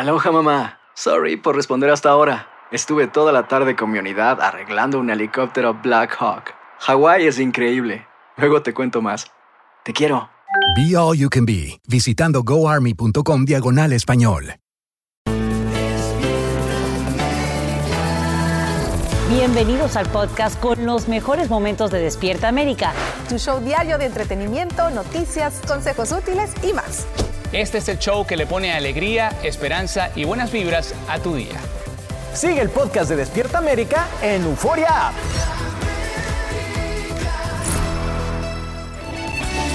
Aloha mamá. Sorry por responder hasta ahora. Estuve toda la tarde con mi unidad arreglando un helicóptero Black Hawk. Hawái es increíble. Luego te cuento más. Te quiero. Be All You Can Be, visitando goarmy.com diagonal español. Bienvenidos al podcast con los mejores momentos de Despierta América. Tu show diario de entretenimiento, noticias, consejos útiles y más. Este es el show que le pone alegría, esperanza y buenas vibras a tu día. Sigue el podcast de Despierta América en Euforia App.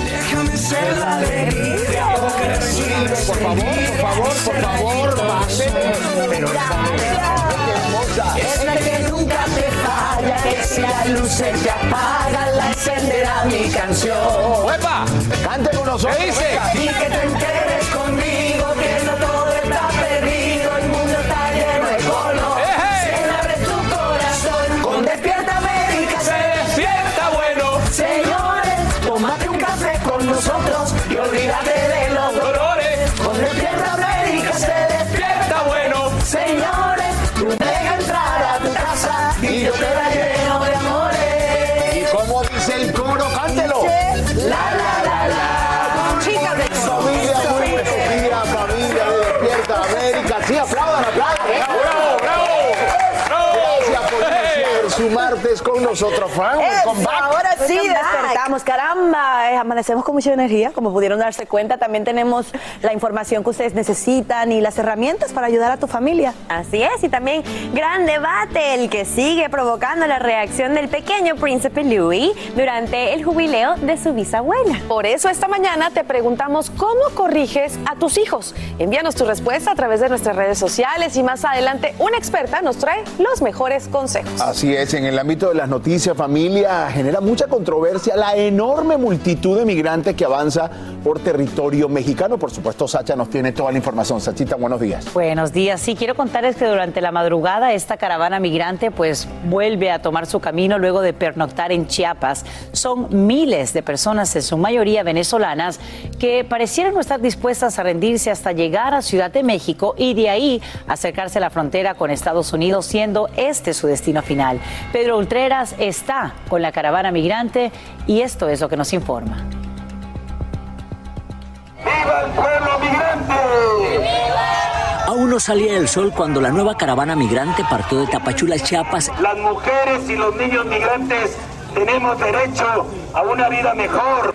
Déjame ser la alegría. Por favor, por favor, por favor, pase. Pero Es la que nunca te falla, que si la luz se te apaga, la encenderá mi canción. ¡Epa! Cante con nosotros. ¿Qué dice? Y que te enteres conmigo, que no todo yo te la lleno de amores. ¿Y cómo dice el coro? ¡Cántelo! La la la la. Chicas de Familia, muy buenos días, familia de Despierta América. Sí, aplaudan, aplaudan. Su martes con nosotros, back. ahora sí despertamos, caramba, eh, amanecemos con mucha energía, como pudieron darse cuenta, también tenemos la información que ustedes necesitan y las herramientas para ayudar a tu familia. Así es, y también gran debate el que sigue provocando la reacción del pequeño príncipe Louis durante el jubileo de su bisabuela. Por eso esta mañana te preguntamos cómo corriges a tus hijos. Envíanos tu respuesta a través de nuestras redes sociales y más adelante una experta nos trae los mejores consejos. Así es, en el ámbito de las noticias, familia, genera mucha controversia la enorme multitud de migrantes que avanza por territorio mexicano. Por supuesto, Sacha nos tiene toda la información. Sachita, buenos días. Buenos días. Sí, quiero contarles que durante la madrugada esta caravana migrante pues vuelve a tomar su camino luego de pernoctar en Chiapas. Son miles de personas, en su mayoría venezolanas, que parecieran no estar dispuestas a rendirse hasta llegar a Ciudad de México y de ahí acercarse a la frontera con Estados Unidos, siendo este su destino final. Pedro Ultreras está con la caravana migrante y esto es lo que nos informa. ¡Viva el pueblo migrante! Aún no salía el sol cuando la nueva caravana migrante partió de Tapachula, Chiapas, Las mujeres y los niños migrantes tenemos derecho a una vida mejor.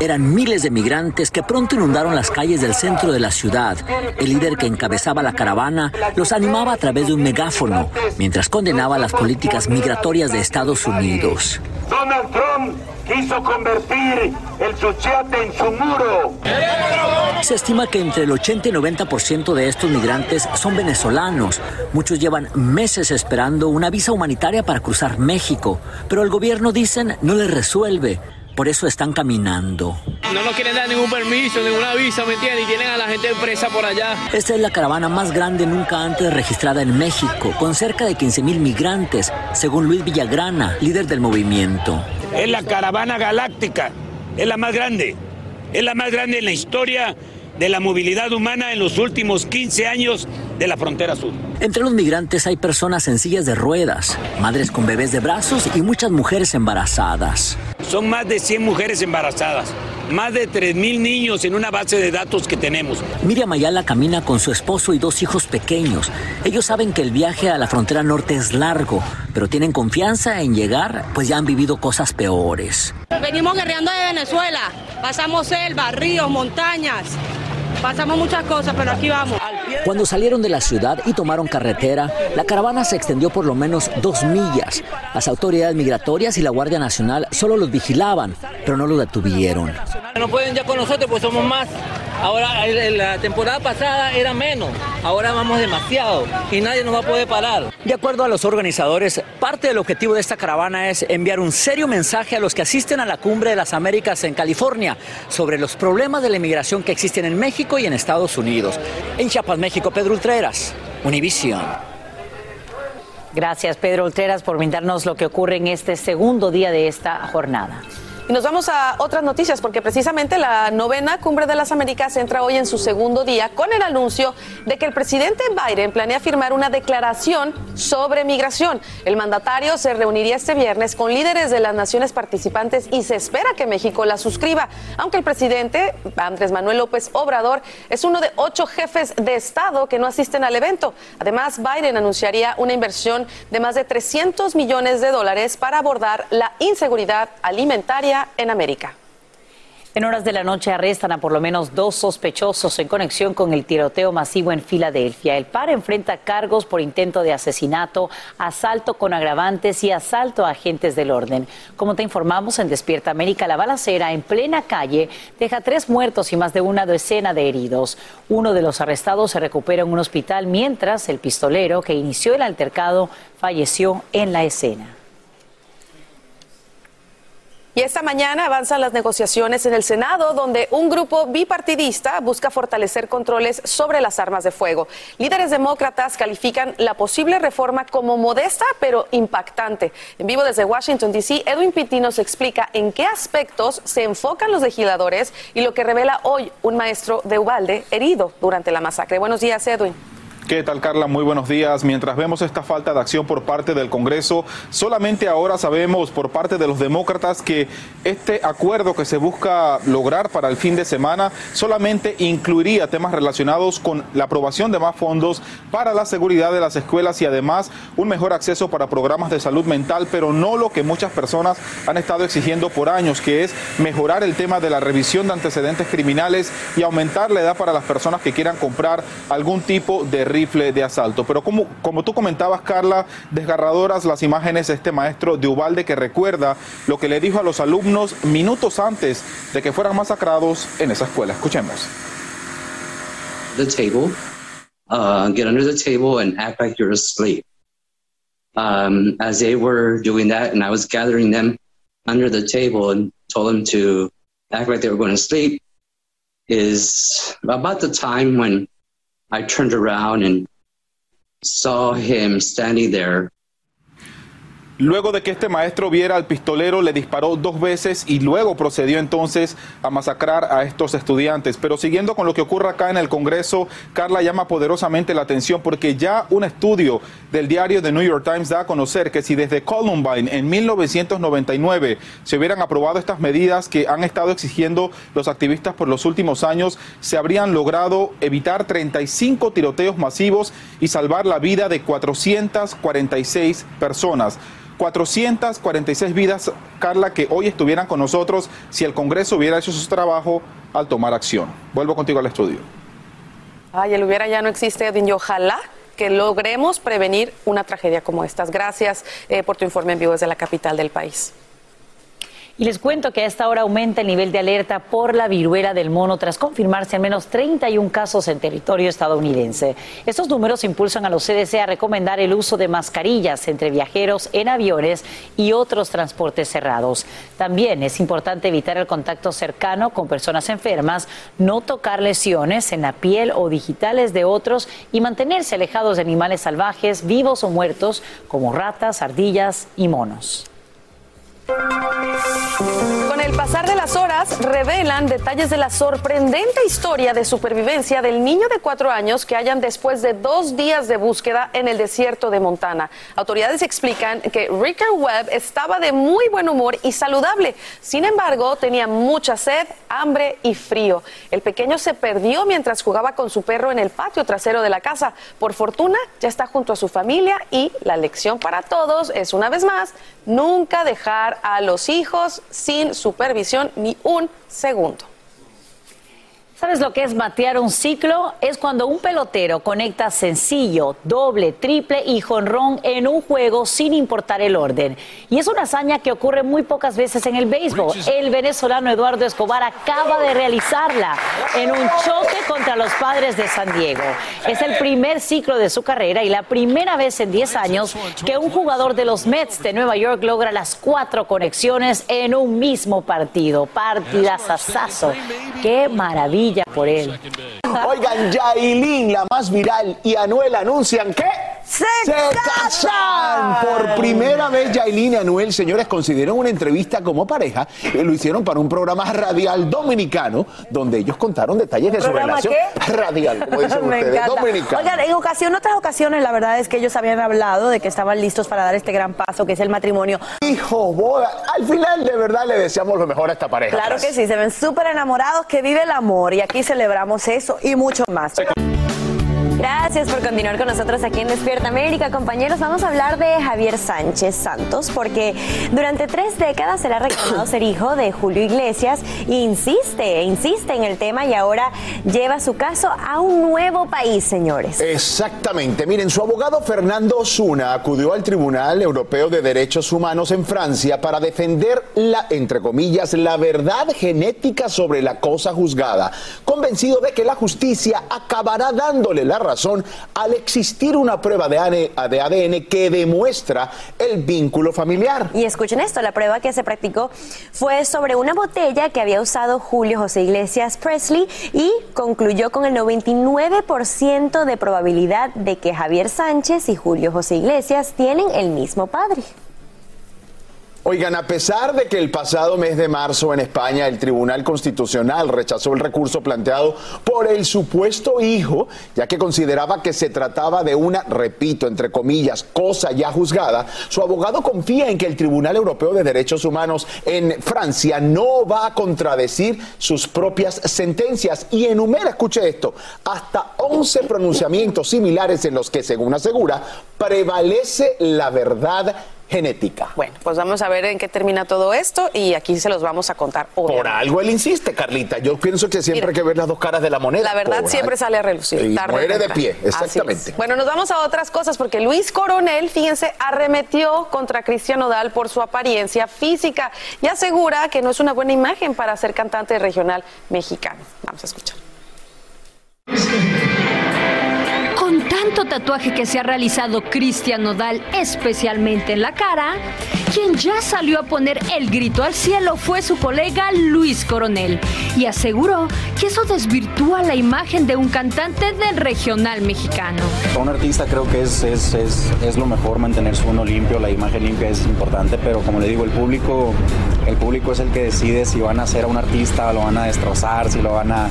Eran miles de migrantes que pronto inundaron las calles del centro de la ciudad. El líder que encabezaba la caravana los animaba a través de un megáfono, mientras condenaba las políticas migratorias de Estados Unidos. Donald Trump quiso convertir el Suchiate en su muro. Se estima que entre el 80 y 90% de estos migrantes son venezolanos. Muchos llevan meses esperando una visa humanitaria para cruzar México, pero el gobierno, dicen, no les resuelve. Por eso están caminando. No nos quieren dar ningún permiso, ninguna visa, ¿me entiendes? Y tienen a la gente presa por allá. Esta es la caravana más grande nunca antes registrada en México, con cerca de 15 mil migrantes, según Luis Villagrana, líder del movimiento. Es la caravana galáctica, es la más grande, es la más grande en la historia de la movilidad humana en los últimos 15 años de la frontera sur. Entre los migrantes hay personas en sillas de ruedas, madres con bebés de brazos y muchas mujeres embarazadas. Son más de 100 mujeres embarazadas, más de 3.000 niños en una base de datos que tenemos. Miriam Ayala camina con su esposo y dos hijos pequeños. Ellos saben que el viaje a la frontera norte es largo, pero tienen confianza en llegar, pues ya han vivido cosas peores. Venimos guerreando de Venezuela, pasamos selva, ríos, montañas, pasamos muchas cosas, pero aquí vamos. Cuando salieron de la ciudad y tomaron carretera, la caravana se extendió por lo menos dos millas. Las autoridades migratorias y la Guardia Nacional solo los vigilaban, pero no los detuvieron. No pueden ya con nosotros, pues somos más. Ahora, la temporada pasada era menos, ahora vamos demasiado y nadie nos va a poder parar. De acuerdo a los organizadores, parte del objetivo de esta caravana es enviar un serio mensaje a los que asisten a la Cumbre de las Américas en California sobre los problemas de la inmigración que existen en México y en Estados Unidos. En Chiapas, México, Pedro Ultreras, Univisión. Gracias, Pedro Ultreras, por brindarnos lo que ocurre en este segundo día de esta jornada. Y nos vamos a otras noticias porque precisamente la novena cumbre de las Américas entra hoy en su segundo día con el anuncio de que el presidente Biden planea firmar una declaración sobre migración. El mandatario se reuniría este viernes con líderes de las naciones participantes y se espera que México la suscriba, aunque el presidente Andrés Manuel López Obrador es uno de ocho jefes de Estado que no asisten al evento. Además, Biden anunciaría una inversión de más de 300 millones de dólares para abordar la inseguridad alimentaria en América. En horas de la noche arrestan a por lo menos dos sospechosos en conexión con el tiroteo masivo en Filadelfia. El par enfrenta cargos por intento de asesinato, asalto con agravantes y asalto a agentes del orden. Como te informamos en Despierta América, la balacera en plena calle deja tres muertos y más de una decena de heridos. Uno de los arrestados se recupera en un hospital mientras el pistolero que inició el altercado falleció en la escena. Y esta mañana avanzan las negociaciones en el Senado, donde un grupo bipartidista busca fortalecer controles sobre las armas de fuego. Líderes demócratas califican la posible reforma como modesta pero impactante. En vivo desde Washington, D.C., Edwin Pitti nos explica en qué aspectos se enfocan los legisladores y lo que revela hoy un maestro de Ubalde herido durante la masacre. Buenos días, Edwin. ¿Qué tal, Carla? Muy buenos días. Mientras vemos esta falta de acción por parte del Congreso, solamente ahora sabemos por parte de los demócratas que este acuerdo que se busca lograr para el fin de semana solamente incluiría temas relacionados con la aprobación de más fondos para la seguridad de las escuelas y además un mejor acceso para programas de salud mental, pero no lo que muchas personas han estado exigiendo por años, que es mejorar el tema de la revisión de antecedentes criminales y aumentar la edad para las personas que quieran comprar algún tipo de rifle de asalto. Pero como, como tú comentabas, Carla, desgarradoras las imágenes de este maestro de Ubalde que recuerda lo que le dijo a los alumnos minutos antes de que fueran masacrados en esa escuela. Escuchemos. The table, uh, get under the table and act like you're asleep. Um, as they were doing that, and I was gathering them under the table and told them to act like they were going to sleep, is about the time when I turned around and saw him standing there Luego de que este maestro viera al pistolero, le disparó dos veces y luego procedió entonces a masacrar a estos estudiantes. Pero siguiendo con lo que ocurre acá en el Congreso, Carla llama poderosamente la atención porque ya un estudio del diario The New York Times da a conocer que si desde Columbine en 1999 se hubieran aprobado estas medidas que han estado exigiendo los activistas por los últimos años, se habrían logrado evitar 35 tiroteos masivos y salvar la vida de 446 personas. 446 vidas, Carla, que hoy estuvieran con nosotros si el Congreso hubiera hecho su trabajo al tomar acción. Vuelvo contigo al estudio. Ay, el hubiera ya no existe, y ojalá que logremos prevenir una tragedia como estas. Gracias eh, por tu informe en vivo desde la capital del país. Y les cuento que a esta hora aumenta el nivel de alerta por la viruela del mono tras confirmarse al menos 31 casos en territorio estadounidense. Estos números impulsan a los CDC a recomendar el uso de mascarillas entre viajeros en aviones y otros transportes cerrados. También es importante evitar el contacto cercano con personas enfermas, no tocar lesiones en la piel o digitales de otros y mantenerse alejados de animales salvajes, vivos o muertos, como ratas, ardillas y monos. Con el pasar de las horas, revelan detalles de la sorprendente historia de supervivencia del niño de cuatro años que hallan después de dos días de búsqueda en el desierto de Montana. Autoridades explican que Ricker Webb estaba de muy buen humor y saludable. Sin embargo, tenía mucha sed, hambre y frío. El pequeño se perdió mientras jugaba con su perro en el patio trasero de la casa. Por fortuna, ya está junto a su familia y la lección para todos es, una vez más, nunca dejar a los hijos sin supervisión ni un segundo. ¿Sabes lo que es batear un ciclo? Es cuando un pelotero conecta sencillo, doble, triple y jonrón en un juego sin importar el orden. Y es una hazaña que ocurre muy pocas veces en el béisbol. El venezolano Eduardo Escobar acaba de realizarla en un choque contra los padres de San Diego. Es el primer ciclo de su carrera y la primera vez en 10 años que un jugador de los Mets de Nueva York logra las cuatro conexiones en un mismo partido. Partidazazazo. ¡Qué maravilla! Por él. Oigan, Yailin, la más viral, y Anuel anuncian que se, casan. Por primera vez, Yailin y Anuel, señores, consideran una entrevista como pareja y lo hicieron para un programa radial dominicano donde ellos contaron detalles de su ¿Programa relación qué? radial, como dicen Me ustedes, encanta. dominicano. Oigan, en ocasión, otras ocasiones, la verdad es que ellos habían hablado de que estaban listos para dar este gran paso, que es el matrimonio. Hijo, boda. Al final, de verdad, le deseamos lo mejor a esta pareja. Claro que sí, se ven súper enamorados, que vive el amor y aquí celebramos eso y mucho más. Gracias por continuar con nosotros aquí en Despierta América. Compañeros, vamos a hablar de Javier Sánchez Santos porque durante tres décadas se le ha reclamado ser hijo de Julio Iglesias e insiste, insiste en el tema y ahora lleva su caso a un nuevo país, señores. Exactamente. Miren, su abogado Fernando Osuna acudió al Tribunal Europeo de Derechos Humanos en Francia para defender la, entre comillas, la verdad genética sobre la cosa juzgada, convencido de que la justicia acabará dándole la razón al existir una prueba de ADN, que demuestra el vínculo familiar. Y escuchen esto, la prueba que se practicó fue sobre una botella que había usado Julio José Iglesias Presley y concluyó con el 99% de probabilidad de que Javier Sánchez y Julio José Iglesias tienen el mismo padre. Oigan, a pesar de que el pasado mes de marzo en España el Tribunal Constitucional rechazó el recurso planteado por el supuesto hijo, ya que consideraba que se trataba de una, repito, entre comillas, cosa ya juzgada, su abogado confía en que el Tribunal Europeo de Derechos Humanos en Francia no va a contradecir sus propias sentencias. Y enumera, escuche esto, hasta 11 pronunciamientos similares en los que, según asegura, prevalece la verdad genética. Bueno, pues vamos a ver en qué termina todo esto y aquí se los vamos a contar. Por obviamente. algo él insiste, Carlita. Yo pienso que siempre Mira, hay que ver las dos caras de la moneda. La verdad Por siempre sale a relucir. Y tarde muere de pie, exactamente. Bueno, nos vamos a otras cosas porque Luis Coronel, fíjense, arremetió contra Cristian Nodal por su apariencia física y asegura que no es una buena imagen para ser cantante regional mexicano. Vamos a escuchar. Tanto tatuaje que se ha realizado Cristian Nodal, especialmente en la cara, quien ya salió a poner el grito al cielo fue su colega Luis Coronel y aseguró que eso desvirtúa la imagen de un cantante del regional mexicano. Para un artista creo que es, es, es, es lo mejor mantenerse uno limpio, la imagen limpia es importante, pero como le digo, el público, el público es el que decide si van a hacer a un artista, lo van a destrozar, si lo van a,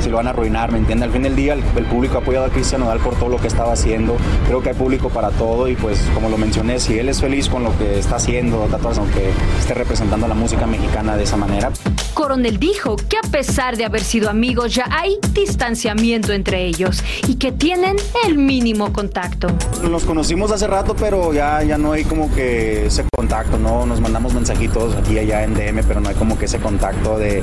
si lo van a arruinar, ¿me entiende? Al fin del día el, el público ha apoyado a Cristian Nodal por todo lo que estaba haciendo, creo que hay público para todo y pues como lo mencioné, si él es feliz con lo que está haciendo, aunque esté representando la música mexicana de esa manera, Coronel dijo que a pesar de haber sido amigos ya hay distanciamiento entre ellos y que tienen el mínimo contacto. Nos conocimos hace rato, pero ya, ya no hay como que ese contacto, ¿no? Nos mandamos mensajitos aquí y allá en DM, pero no hay como que ese contacto de,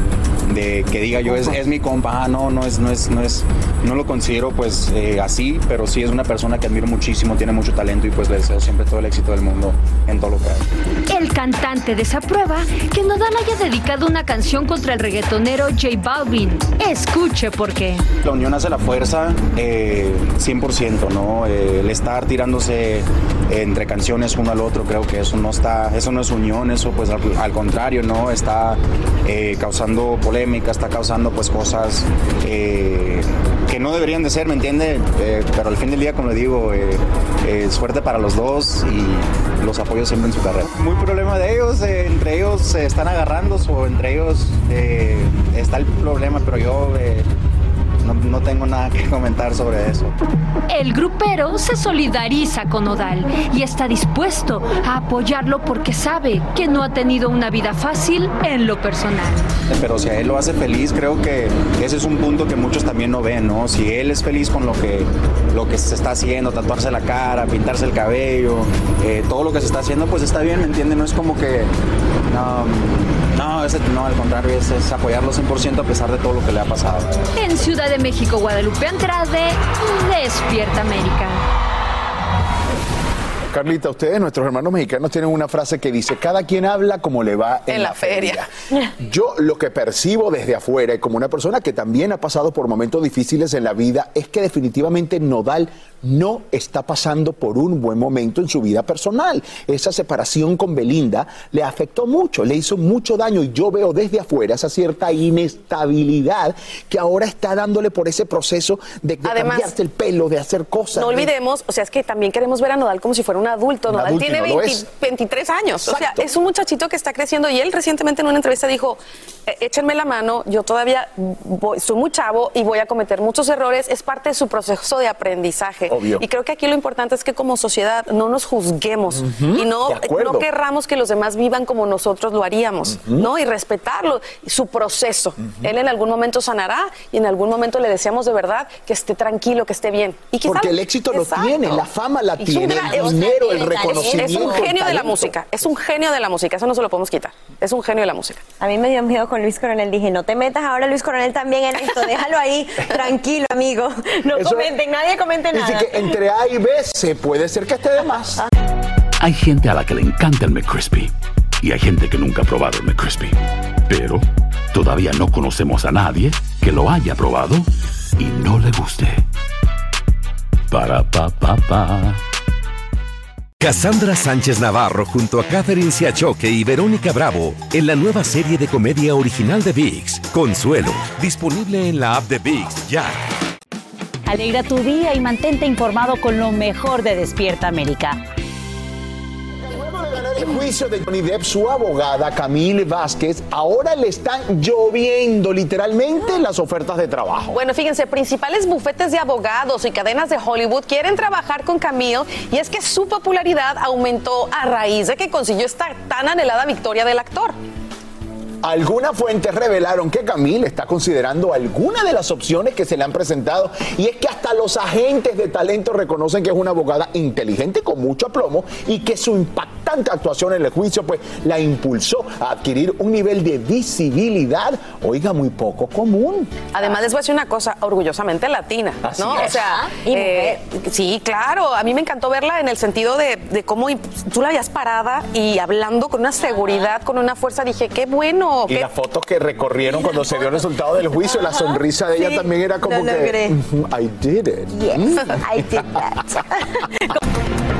de que diga yo es, es mi compa, ah, no, no es, no es, no es, no lo considero pues eh, así, pero sí es una persona que admiro muchísimo, tiene mucho talento y pues le deseo siempre todo el éxito del mundo en todo lo que haga. El cantante desaprueba que Nodal haya dedicado una canción contra el reggaetonero J Balvin. Escuche por qué. La unión hace la fuerza, eh, 100%, ¿no? Eh, el estar tirándose entre canciones uno al otro, creo que eso no está, eso no es unión, eso pues al, al contrario, ¿no? Está eh, causando polémica, está causando pues cosas eh, que no deberían de ser, ¿me entiende? Eh, pero al fin del día, como le digo, suerte para los dos y los apoyo siempre en su carrera. Muy problema de ellos, entre ellos se están agarrando o entre ellos está el problema, pero yo no, no tengo nada que comentar sobre eso. El grupero se solidariza con Nodal y está dispuesto a apoyarlo porque sabe que no ha tenido una vida fácil en lo personal. Pero si a él lo hace feliz, creo que ese es un punto que muchos también no ven, ¿no? Si él es feliz con lo que, lo que se está haciendo, tatuarse la cara, pintarse el cabello, eh, todo lo que se está haciendo, pues está bien, ¿me entiende? No es como que... no, no al contrario, es, es apoyarlo 100% a pesar de todo lo que le ha pasado. En Ciudad de México, Guadalupe Andrade, Despierta América. Carlita, ustedes, nuestros hermanos mexicanos, tienen una frase que dice, cada quien habla como le va en, la, feria. Yo lo que percibo desde afuera y como una persona que también ha pasado por momentos difíciles en la vida es que definitivamente Nodal no está pasando por un buen momento en su vida personal. Esa separación con Belinda le afectó mucho, le hizo mucho daño y yo veo desde afuera esa cierta inestabilidad que ahora está dándole por ese proceso de, de Además, cambiarse el pelo, de hacer cosas. No de- olvidemos, o sea, es que también queremos ver a Nodal como si fuera un adulto. Un adulto y tiene no lo 20 es. 23 años. O sea, es un muchachito que está creciendo y él recientemente en una entrevista dijo, "Eh, échenme la mano, yo todavía voy- soy muy chavo y voy a cometer muchos errores. Es parte de su proceso de aprendizaje. Obvio. Y creo que aquí lo importante es que como sociedad no nos juzguemos y no, no querramos que los demás vivan como nosotros lo haríamos, ¿no? Y respetarlo, su proceso. Él en algún momento sanará y en algún momento le deseamos de verdad que esté tranquilo, que esté bien. Y quizá- Porque el éxito lo tiene, la fama la Y un tiene, el un- dinero, el Es reconocimiento. un el genio de la música, es un genio de la música, eso no se lo podemos quitar. Es un genio de la música. A mí me dio miedo con Luis Coronel. Dije, no te metas ahora Luis Coronel también en esto. Déjalo ahí, tranquilo, amigo. No Eso- comenten, nadie comente Dice nada. que entre A y B se puede ser que esté de más. Hay gente a la que le encanta el McCrispy y hay gente que nunca ha probado el McCrispy. Pero todavía no conocemos a nadie que lo haya probado y no le guste. Para pa pa pa. Cassandra Sánchez Navarro junto a Catherine Siachoque y Verónica Bravo en la nueva serie de comedia original de VIX, Consuelo, disponible en la app de VIX ya. Alegra tu día y mantente informado con lo mejor de Despierta América. El juicio de Johnny Depp, su abogada Camille Vázquez, ahora le están lloviendo literalmente las ofertas de trabajo. Bueno, fíjense, principales bufetes de abogados y cadenas de Hollywood quieren trabajar con Camille y es que su popularidad aumentó a raíz de que consiguió esta tan anhelada victoria del actor. Algunas fuentes revelaron que Camille está considerando algunas de las opciones que se le han presentado y es que hasta los agentes de talento reconocen que es una abogada inteligente con mucho aplomo y que su impactante actuación en el juicio pues la impulsó a adquirir un nivel de visibilidad, oiga, muy poco común. Además, les voy a decir una cosa, orgullosamente latina, Así ¿no? es. O sea, Y eh, sí, claro, a mí me encantó verla en el sentido de, de cómo tú la veías parada y hablando con una seguridad, con una fuerza, dije, qué bueno. Y qué- las fotos que recorrieron cuando se dio el resultado del juicio, la sonrisa de ella Sí, también era como lo que logré. "Mhm, I did it. Yes. I did that.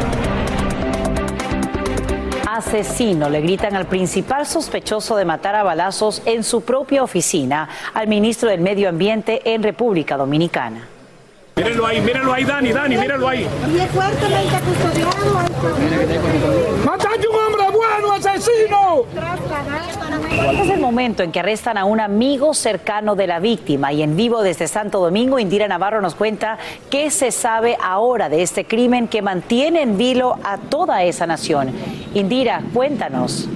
Asesino, le gritan al principal sospechoso de matar a balazos en su propia oficina, al ministro del Medio Ambiente en República Dominicana. Mírenlo ahí, mírenlo ahí, Dani, Dani, mírenlo ahí. Y es fuertemente custodiado. ¡Mataste un hombre bueno, asesino! Es el momento en que arrestan a un amigo cercano de la víctima y en vivo desde Santo Domingo, Indira Navarro nos cuenta qué se sabe ahora de este crimen que mantiene en vilo a toda esa nación. Indira, cuéntanos.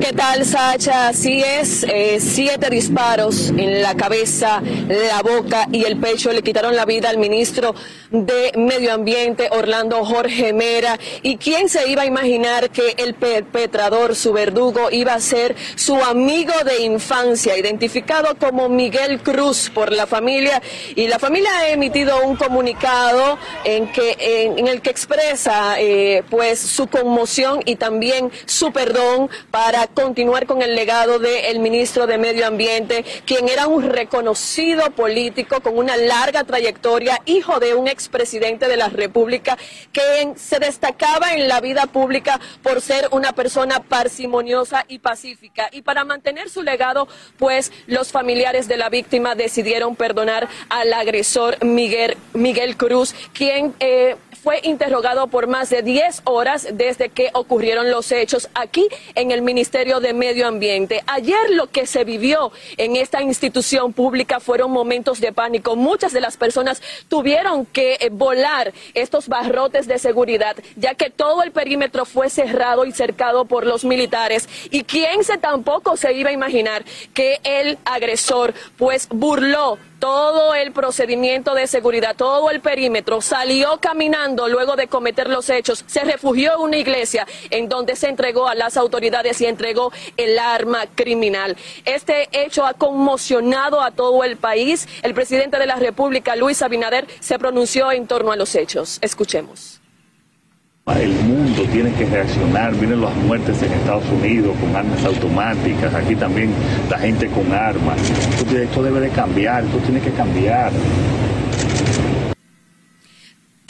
¿Qué tal, Sacha? Así es, eh, siete disparos en la cabeza, la boca y el pecho le quitaron la vida al ministro de Medio Ambiente, Orlando Jorge Mera. ¿Y quién se iba a imaginar que el perpetrador, su verdugo, iba a ser su amigo de infancia, identificado como Miguel Cruz por la familia? Y la familia ha emitido un comunicado en, que, en, el que expresa eh, pues su conmoción y también su perdón para continuar con el legado del ministro de Medio Ambiente, quien era un reconocido político con una larga trayectoria, hijo de un expresidente de la República, que se destacaba en la vida pública por ser una persona parsimoniosa y pacífica. Y para mantener su legado, pues los familiares de la víctima decidieron perdonar al agresor Miguel, Miguel Cruz, quien... Eh, fue interrogado por más de 10 horas desde que ocurrieron los hechos aquí en el Ministerio de Medio Ambiente. Ayer lo que se vivió en esta institución pública fueron momentos de pánico. Muchas de las personas tuvieron que eh, volar estos barrotes de seguridad, ya que todo el perímetro fue cerrado y cercado por los militares. Y quién se tampoco se iba a imaginar que el agresor pues burló todo el procedimiento de seguridad, todo el perímetro, salió caminando luego de cometer los hechos, se refugió en una iglesia en donde se entregó a las autoridades y entregó el arma criminal. Este hecho ha conmocionado a todo el país. El presidente de la República, Luis Abinader, se pronunció en torno a los hechos. Escuchemos. El mundo tiene que reaccionar. Miren las muertes en Estados Unidos con armas automáticas. Aquí también la gente con armas. Esto, debe de cambiar. Esto tiene que cambiar.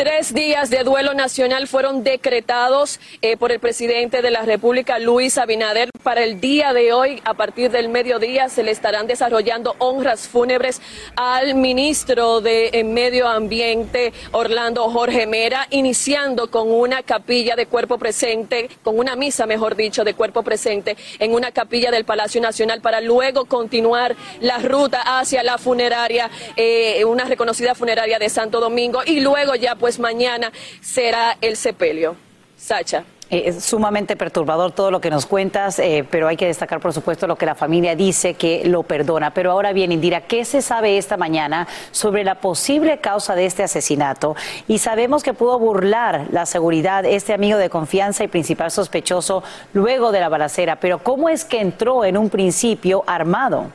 Tres días de duelo nacional fueron decretados eh, por el presidente de la República, Luis Abinader. Para el día de hoy, a partir del mediodía, se le estarán desarrollando honras fúnebres al ministro de eh, Medio Ambiente, Orlando Jorge Mera, iniciando con una capilla de cuerpo presente, con una misa, mejor dicho, de cuerpo presente en una capilla del Palacio Nacional para luego continuar la ruta hacia la funeraria, eh, una reconocida funeraria de Santo Domingo y luego ya pues mañana será el sepelio. Sacha. Eh, es sumamente perturbador todo lo que nos cuentas, eh, pero hay que destacar, por supuesto, lo que la familia dice que lo perdona. Pero ahora bien, Indira, ¿qué se sabe esta mañana sobre la posible causa de este asesinato? Y sabemos que pudo burlar la seguridad este amigo de confianza y principal sospechoso luego de la balacera, pero ¿cómo es que entró en un principio armado?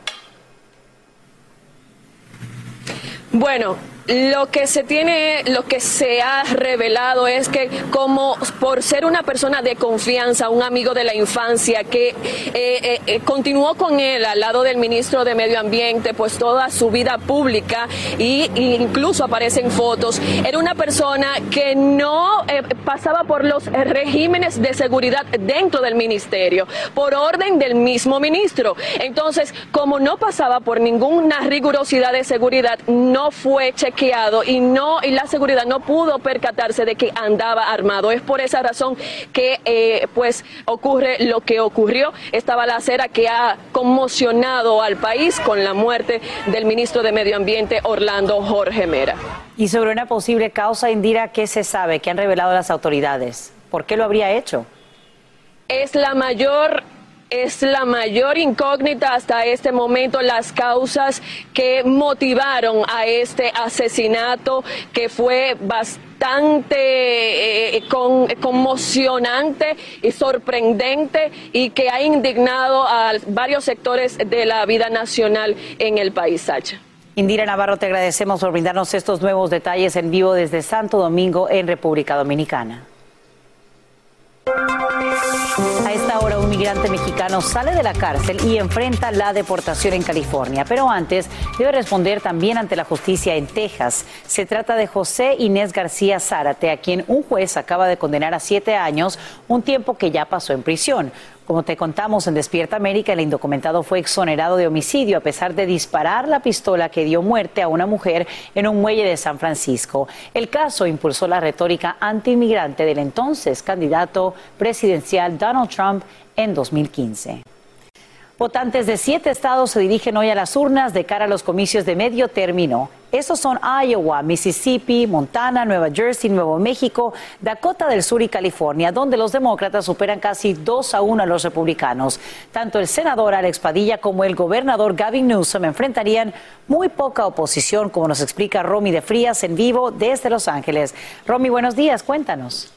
Bueno, lo que se tiene, lo que se ha revelado es que como por ser una persona de confianza, un amigo de la infancia que eh, eh, eh, continuó con él al lado del ministro de Medio Ambiente, pues toda su vida pública y, incluso aparecen fotos, era una persona que no pasaba por los regímenes de seguridad dentro del ministerio, por orden del mismo ministro. Entonces, como no pasaba por ninguna rigurosidad de seguridad, no fue chequeado y no y la seguridad no pudo percatarse de que andaba armado. Es por esa razón que eh, pues ocurre lo que ocurrió. Esta balacera que ha conmocionado al país con la muerte del ministro de Medio Ambiente Orlando Jorge Mera. Y sobre una posible causa, Indira, ¿qué se sabe? ¿Qué han revelado las autoridades? ¿Por qué lo habría hecho? Es la mayor es la mayor incógnita hasta este momento las causas que motivaron a este asesinato que fue bastante eh, conmocionante y sorprendente y que ha indignado a varios sectores de la vida nacional en el país. Sacha. Indira Navarro, te agradecemos por brindarnos estos nuevos detalles en vivo desde Santo Domingo en República Dominicana. A esta hora un migrante mexicano sale de la cárcel y enfrenta la deportación en California, pero antes debe responder también ante la justicia en Texas. Se trata de José Inés García Zárate, a quien un juez acaba de condenar a siete años, un tiempo que ya pasó en prisión. Como te contamos en Despierta América, el indocumentado fue exonerado de homicidio a pesar de disparar la pistola que dio muerte a una mujer en un muelle de San Francisco. El caso impulsó la retórica antiinmigrante del entonces candidato presidencial Donald Trump en 2015. Votantes de siete estados se dirigen hoy a las urnas de cara a los comicios de medio término. Esos son Iowa, Mississippi, Montana, Nueva Jersey, Nuevo México, Dakota del Sur y California, donde los demócratas superan casi dos a uno a los republicanos. Tanto el senador Alex Padilla como el gobernador Gavin Newsom enfrentarían muy poca oposición, como nos explica Romy de Frías en vivo desde Los Ángeles. Romy, buenos días, cuéntanos.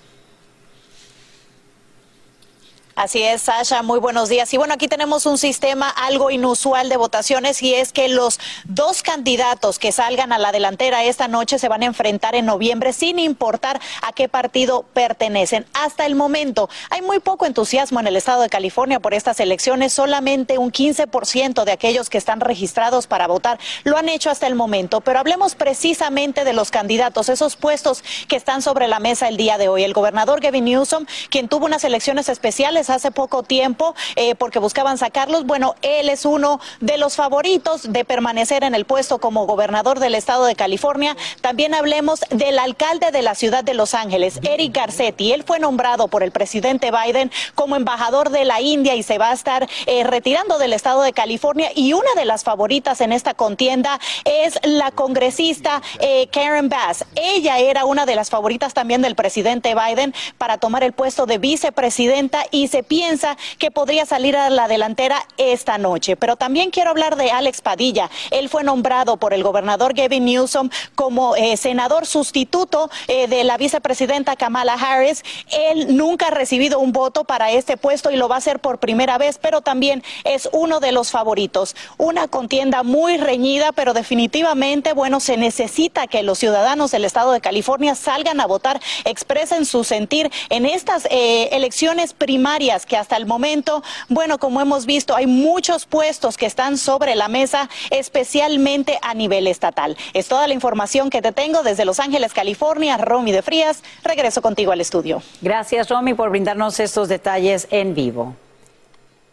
Así es, Sasha, muy buenos días. Y bueno, aquí tenemos un sistema algo inusual de votaciones y es que los dos candidatos que salgan a la delantera esta noche se van a enfrentar en noviembre sin importar a qué partido pertenecen. Hasta el momento hay muy poco entusiasmo en el estado de California por estas elecciones. Solamente un 15% de aquellos que están registrados para votar lo han hecho hasta el momento. Pero hablemos precisamente de los candidatos, esos puestos que están sobre la mesa el día de hoy. El gobernador Gavin Newsom, quien tuvo unas elecciones especiales hace poco tiempo eh, porque buscaban sacarlos. Bueno, él es uno de los favoritos de permanecer en el puesto como gobernador del estado de California. También hablemos del alcalde de la ciudad de Los Ángeles, Eric Garcetti. Él fue nombrado por el presidente Biden como embajador de la India y se va a estar eh, retirando del estado de California. Y una de las favoritas en esta contienda es la congresista eh, Karen Bass. Ella era una de las favoritas también del presidente Biden para tomar el puesto de vicepresidenta y se piensa que podría salir a la delantera esta noche. Pero también quiero hablar de Alex Padilla. Él fue nombrado por el gobernador Gavin Newsom como eh, senador sustituto eh, de la vicepresidenta Kamala Harris. Él nunca ha recibido un voto para este puesto y lo va a hacer por primera vez, pero también es uno de los favoritos. Una contienda muy reñida, pero definitivamente, bueno, se necesita que los ciudadanos del estado de California salgan a votar, expresen su sentir en estas eh, elecciones primarias Que hasta el momento, bueno, como hemos visto, hay muchos puestos que están sobre la mesa, especialmente a nivel estatal. Es toda la información que te tengo desde Los Ángeles, California. Romy de Frías, regreso contigo al estudio. Gracias, Romy, por brindarnos estos detalles en vivo.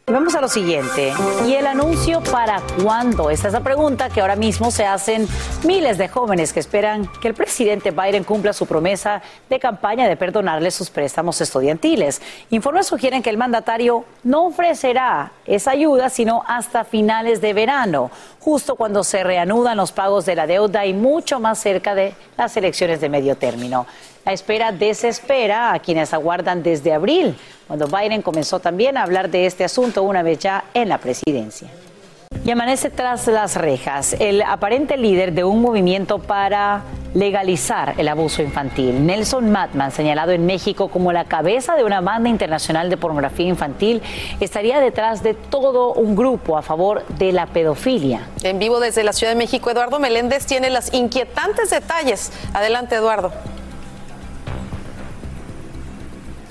Vamos a lo siguiente. ¿Y el anuncio para cuándo? Esa es la pregunta que ahora mismo se hacen miles de jóvenes que esperan que el presidente Biden cumpla su promesa de campaña de perdonarle sus préstamos estudiantiles. Informes sugieren que el mandatario no ofrecerá esa ayuda sino hasta finales de verano, justo cuando se reanudan los pagos de la deuda y mucho más cerca de las elecciones de medio término. La espera desespera a quienes aguardan desde abril, cuando Biden comenzó también a hablar de este asunto una vez ya en la presidencia. Y amanece tras las rejas el aparente líder de un movimiento para legalizar el abuso infantil. Nelson Matman, señalado en México como la cabeza de una banda internacional de pornografía infantil, estaría detrás de todo un grupo a favor de la pedofilia. En vivo desde la Ciudad de México, Eduardo Meléndez tiene los inquietantes detalles. Adelante, Eduardo.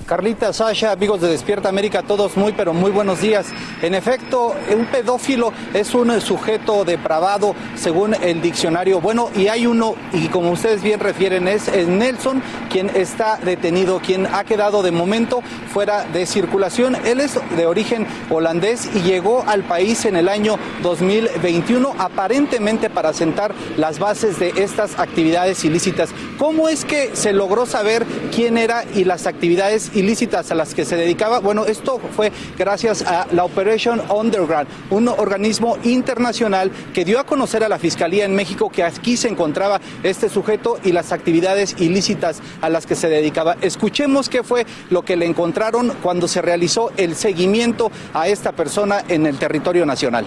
Carlita, Sasha, amigos de Despierta América, todos muy pero muy buenos días. En efecto, un pedófilo es un sujeto depravado según el diccionario. Bueno, y hay uno, y como ustedes bien refieren, es Nelson, quien está detenido, quien ha quedado de momento fuera de circulación. Él es de origen holandés y llegó al país en el año 2021 aparentemente para sentar las bases de estas actividades ilícitas. ¿Cómo es que se logró saber quién era y las actividades ilícitas a las que se dedicaba. Bueno, esto fue gracias a la Operation Underground, un organismo internacional que dio a conocer a la Fiscalía en México que aquí se encontraba este sujeto y las actividades ilícitas a las que se dedicaba. Escuchemos qué fue lo que le encontraron cuando se realizó el seguimiento a esta persona en el territorio nacional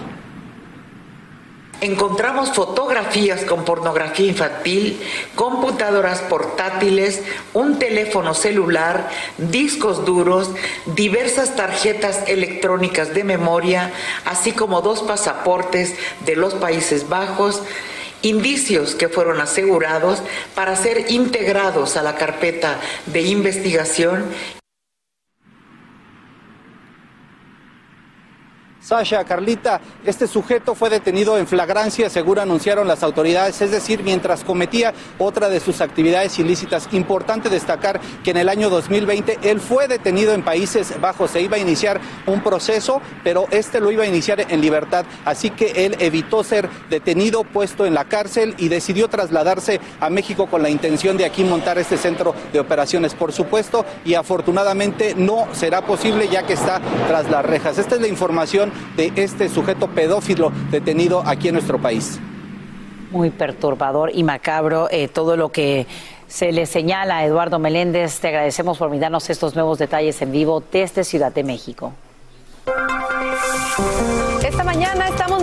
encontramos fotografías con pornografía infantil, computadoras portátiles, un teléfono celular, discos duros, diversas tarjetas electrónicas de memoria, así como dos pasaportes de los Países Bajos, indicios que fueron asegurados para ser integrados a la carpeta de investigación Sasha, Carlita, este sujeto fue detenido en flagrancia, según anunciaron las autoridades, es decir, mientras cometía otra de sus actividades ilícitas. Importante destacar que en el año 2020 él fue detenido en Países Bajos, se iba a iniciar un proceso, pero este lo iba a iniciar en libertad, así que él evitó ser detenido, puesto en la cárcel y decidió trasladarse a México con la intención de aquí montar este centro de operaciones, por supuesto, y afortunadamente no será posible ya que está tras las rejas. Esta es la información de este sujeto pedófilo detenido aquí en nuestro país. Muy perturbador y macabro eh, todo lo que se le señala a Eduardo Meléndez. Te agradecemos por brindarnos estos nuevos detalles en vivo desde Ciudad de México. Esta mañana estamos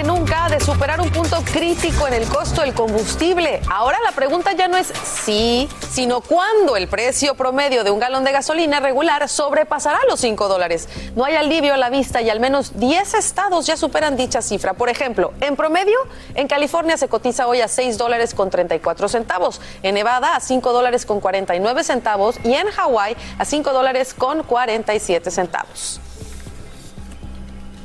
que nunca de superar un punto crítico en el costo del combustible. Ahora la pregunta ya no es si, sino cuándo el precio promedio de un galón de gasolina regular sobrepasará los 5 dólares. No hay alivio a la vista y al menos 10 estados ya superan dicha cifra. Por ejemplo, en promedio, en California se cotiza hoy a 6 dólares con 34 centavos, en Nevada a 5 dólares con 49 centavos y en Hawái a 5 dólares con 47 centavos.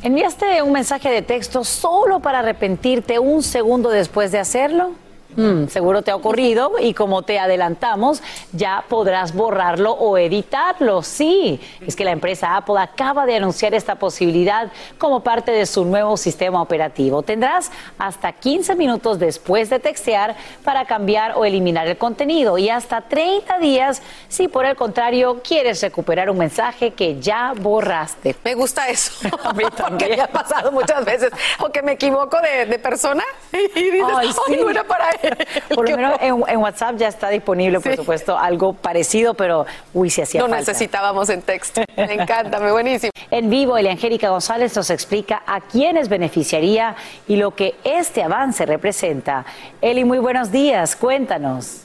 ¿Enviaste un mensaje de texto solo para arrepentirte un segundo después de hacerlo? Mm, seguro te ha ocurrido y como te adelantamos, ya podrás borrarlo o editarlo. Sí, es que la empresa Apple acaba de anunciar esta posibilidad como parte de su nuevo sistema operativo. Tendrás hasta 15 minutos después de textear para cambiar o eliminar el contenido y hasta 30 días si por el contrario quieres recuperar un mensaje que ya borraste. Me gusta eso. A mí también. me ha pasado muchas veces. O que me equivoco de, persona y dices, Ay, sí. no era para él. Por lo menos en, WhatsApp ya está disponible, por supuesto, algo parecido, pero uy, si hacía no necesitábamos en texto. Me encanta, me buenísimo. En vivo, Angélica González nos explica a quiénes beneficiaría y lo que este avance representa. Eli, muy buenos días, cuéntanos.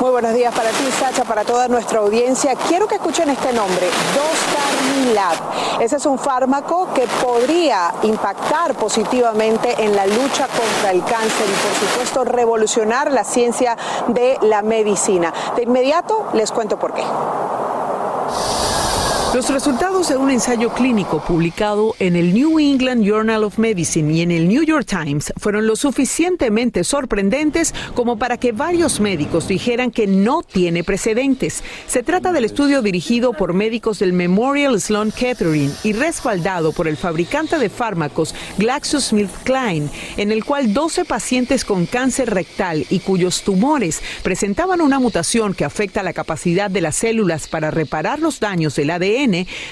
Muy buenos días para ti, Sacha, para toda nuestra audiencia. Quiero que escuchen este nombre, Dostarmilab. Ese es un fármaco que podría impactar positivamente en la lucha contra el cáncer y, por supuesto, revolucionar la ciencia de la medicina. De inmediato les cuento por qué. Los resultados de un ensayo clínico publicado en el New England Journal of Medicine y en el New York Times fueron lo suficientemente sorprendentes como para que varios médicos dijeran que no tiene precedentes. Se trata del estudio dirigido por médicos del Memorial Sloan Kettering y respaldado por el fabricante de fármacos GlaxoSmithKline, en el cual 12 pacientes con cáncer rectal y cuyos tumores presentaban una mutación que afecta la capacidad de las células para reparar los daños del ADN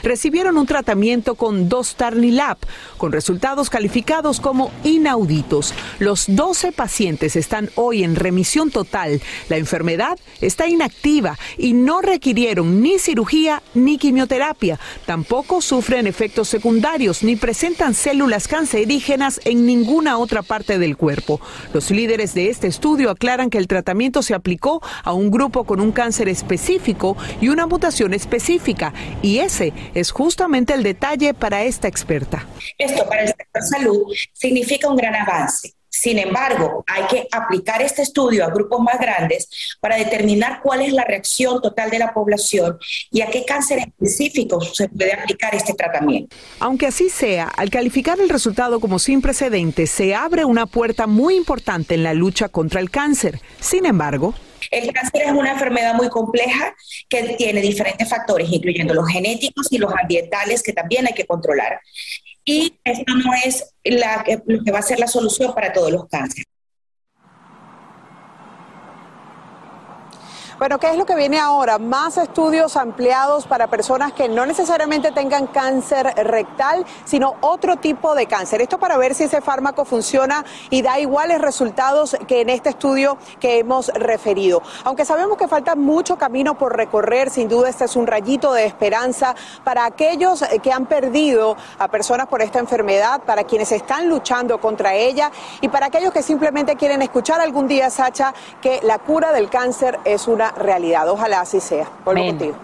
recibieron un tratamiento con Dostarnilab, con resultados calificados como inauditos. Los 12 pacientes están hoy en remisión total. La enfermedad está inactiva y no requirieron ni cirugía ni quimioterapia. Tampoco sufren efectos secundarios ni presentan células cancerígenas en ninguna otra parte del cuerpo. Los líderes de este estudio aclaran que el tratamiento se aplicó a un grupo con un cáncer específico y una mutación específica y ese es justamente el detalle para esta experta. Esto para el sector salud significa un gran avance. Sin embargo, hay que aplicar este estudio a grupos más grandes para determinar cuál es la reacción total de la población y a qué cáncer específico se puede aplicar este tratamiento. Aunque así sea, al calificar el resultado como sin precedentes, se abre una puerta muy importante en la lucha contra el cáncer. Sin embargo, el cáncer es una enfermedad muy compleja que tiene diferentes factores, incluyendo los genéticos y los ambientales que también hay que controlar. Y esto no es la, lo que va a ser la solución para todos los cánceres. Bueno, ¿qué es lo que viene ahora? Más estudios ampliados para personas que no necesariamente tengan cáncer rectal, sino otro tipo de cáncer. Esto para ver si ese fármaco funciona y da iguales resultados que en este estudio que hemos referido. Aunque sabemos que falta mucho camino por recorrer, sin duda este es un rayito de esperanza para aquellos que han perdido a personas por esta enfermedad, para quienes están luchando contra ella y para aquellos que simplemente quieren escuchar algún día, Sacha, que la cura del cáncer es una realidad. Ojalá así sea.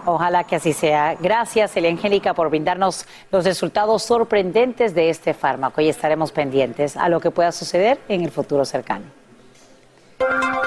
Ojalá que así sea. Gracias, Elia Angélica, por brindarnos los resultados sorprendentes de este fármaco y estaremos pendientes a lo que pueda suceder en el futuro cercano.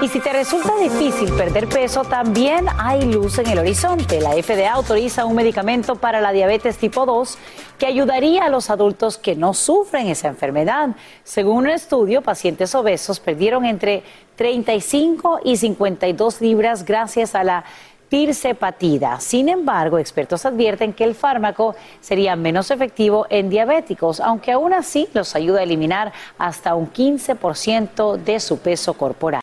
Y si te resulta difícil perder peso, también hay luz en el horizonte. La FDA autoriza un medicamento para la diabetes tipo 2 que ayudaría a los adultos que no sufren esa enfermedad. Según un estudio, pacientes obesos perdieron entre 35 y 52 libras gracias a la tirsepatida. Sin embargo, expertos advierten que el fármaco sería menos efectivo en diabéticos, aunque aún así los ayuda a eliminar hasta un 15% de su peso corporal.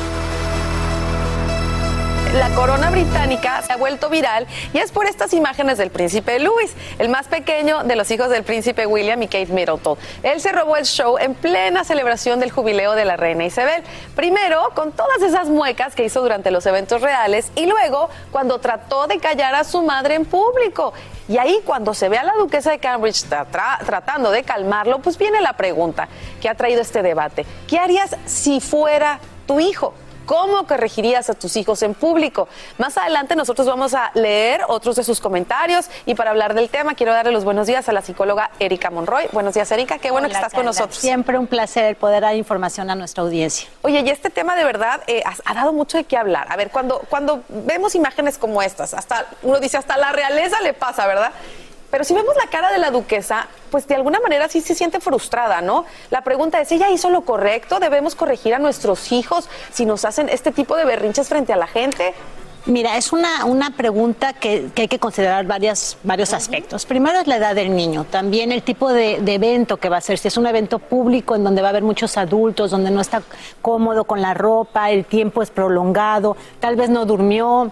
la corona británica se ha vuelto viral y es por estas imágenes del príncipe Louis, el más pequeño de los hijos del príncipe William y Kate Middleton. Él se robó el show en plena celebración del jubileo de la reina Isabel. Primero, con todas esas muecas que hizo durante los eventos reales y luego cuando trató de callar a su madre en público. Y ahí cuando se ve a la duquesa de Cambridge tratando de calmarlo, pues viene la pregunta que ha traído este debate. ¿Qué harías si fuera tu hijo? ¿Cómo corregirías a tus hijos en público? Más adelante nosotros vamos a leer otros de sus comentarios y para hablar del tema quiero darle los buenos días a la psicóloga Erika Monroy. Buenos días Erika, qué bueno que estás con nosotros. Siempre un placer el poder dar información a nuestra audiencia. Oye, y este tema de verdad eh, ha, dado mucho de qué hablar. A ver, cuando, cuando vemos imágenes como estas, hasta uno dice, hasta la realeza le pasa, ¿verdad? Pero si vemos la cara de la duquesa, pues de alguna manera sí se siente frustrada, ¿no? La pregunta es, ¿ella hizo lo correcto? ¿Debemos corregir a nuestros hijos si nos hacen este tipo de berrinches frente a la gente? Mira, es una, una pregunta que, hay que considerar varias, varios aspectos. Primero es la edad del niño, también el tipo de, de, evento que va a ser. Si es un evento público en donde va a haber muchos adultos, donde no está cómodo con la ropa, el tiempo es prolongado, tal vez no durmió,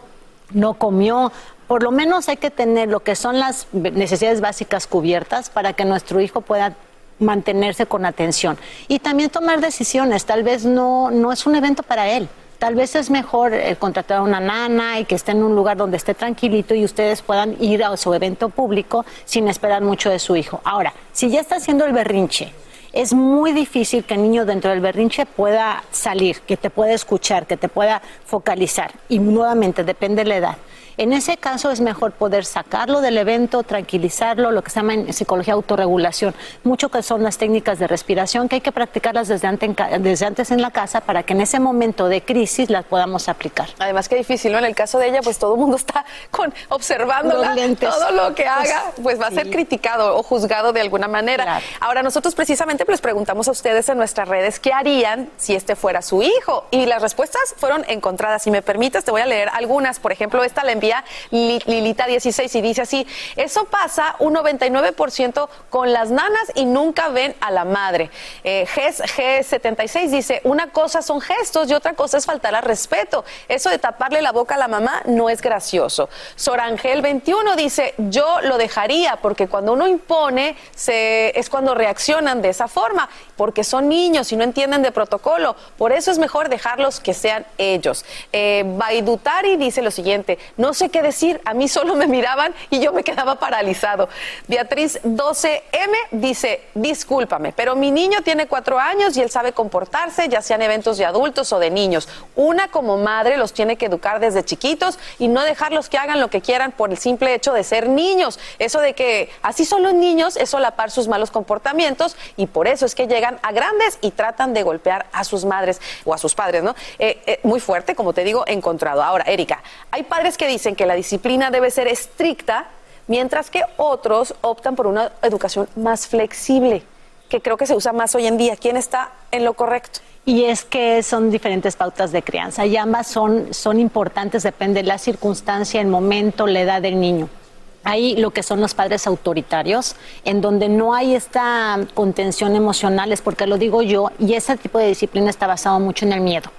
no comió, por lo menos hay que tener lo que son las necesidades básicas cubiertas para que nuestro hijo pueda mantenerse con atención y también tomar decisiones. Tal vez no, no es un evento para él. Tal vez es mejor eh, contratar a una nana y que esté en un lugar donde esté tranquilito y ustedes puedan ir a su evento público sin esperar mucho de su hijo. Ahora, si ya está haciendo el berrinche, es muy difícil que el niño dentro del berrinche pueda salir, que te pueda escuchar, que te pueda focalizar. Y nuevamente, depende de la edad. En ese caso es mejor poder sacarlo del evento, tranquilizarlo, lo que se llama en psicología autorregulación. Mucho que son las técnicas de respiración que hay que practicarlas desde antes, en, desde antes en la casa para que en ese momento de crisis las podamos aplicar. Además, qué difícil, ¿no? En el caso de ella, pues todo el mundo está con observando todo lo que haga, pues va a ser criticado o juzgado de alguna manera. Ahora, nosotros precisamente les preguntamos a ustedes en nuestras redes qué harían si este fuera su hijo. Y las respuestas fueron encontradas. Si me permites, te voy a leer algunas. Por ejemplo, esta la Lilita 16 y dice así, eso pasa un 99% con las nanas y nunca ven a la madre. Eh, G76 dice, una cosa son gestos y otra cosa es faltar al respeto. Eso de taparle la boca a la mamá no es gracioso. Sorangel 21 dice, yo lo dejaría porque cuando uno impone es cuando reaccionan de esa forma, porque son niños y no entienden de protocolo. Por eso es mejor dejarlos que sean ellos. Eh, Baidutari dice lo siguiente, no sé qué decir, a mí solo me miraban y yo me quedaba paralizado. Beatriz 12M dice, discúlpame, pero mi niño tiene cuatro años y él sabe comportarse, ya sean eventos de adultos o de niños. Una como madre los tiene que educar desde chiquitos y no dejarlos que hagan lo que quieran por el simple hecho de ser niños. Eso de que así son los niños es solapar sus malos comportamientos y por eso es que llegan a grandes y tratan de golpear a sus madres o a sus padres, ¿no? Eh, eh, muy fuerte, como te digo, encontrado. Ahora, Erika, hay padres que dicen que la disciplina debe ser estricta, mientras que otros optan por una educación más flexible, que creo que se usa más hoy en día. ¿Quién está en lo correcto? Y es que son diferentes pautas de crianza y ambas son, son importantes, depende de la circunstancia, el momento, la edad del niño. Hay lo que son los padres autoritarios, en donde no hay esta contención emocional, es porque lo digo yo, y ese tipo de disciplina está basado mucho en el miedo.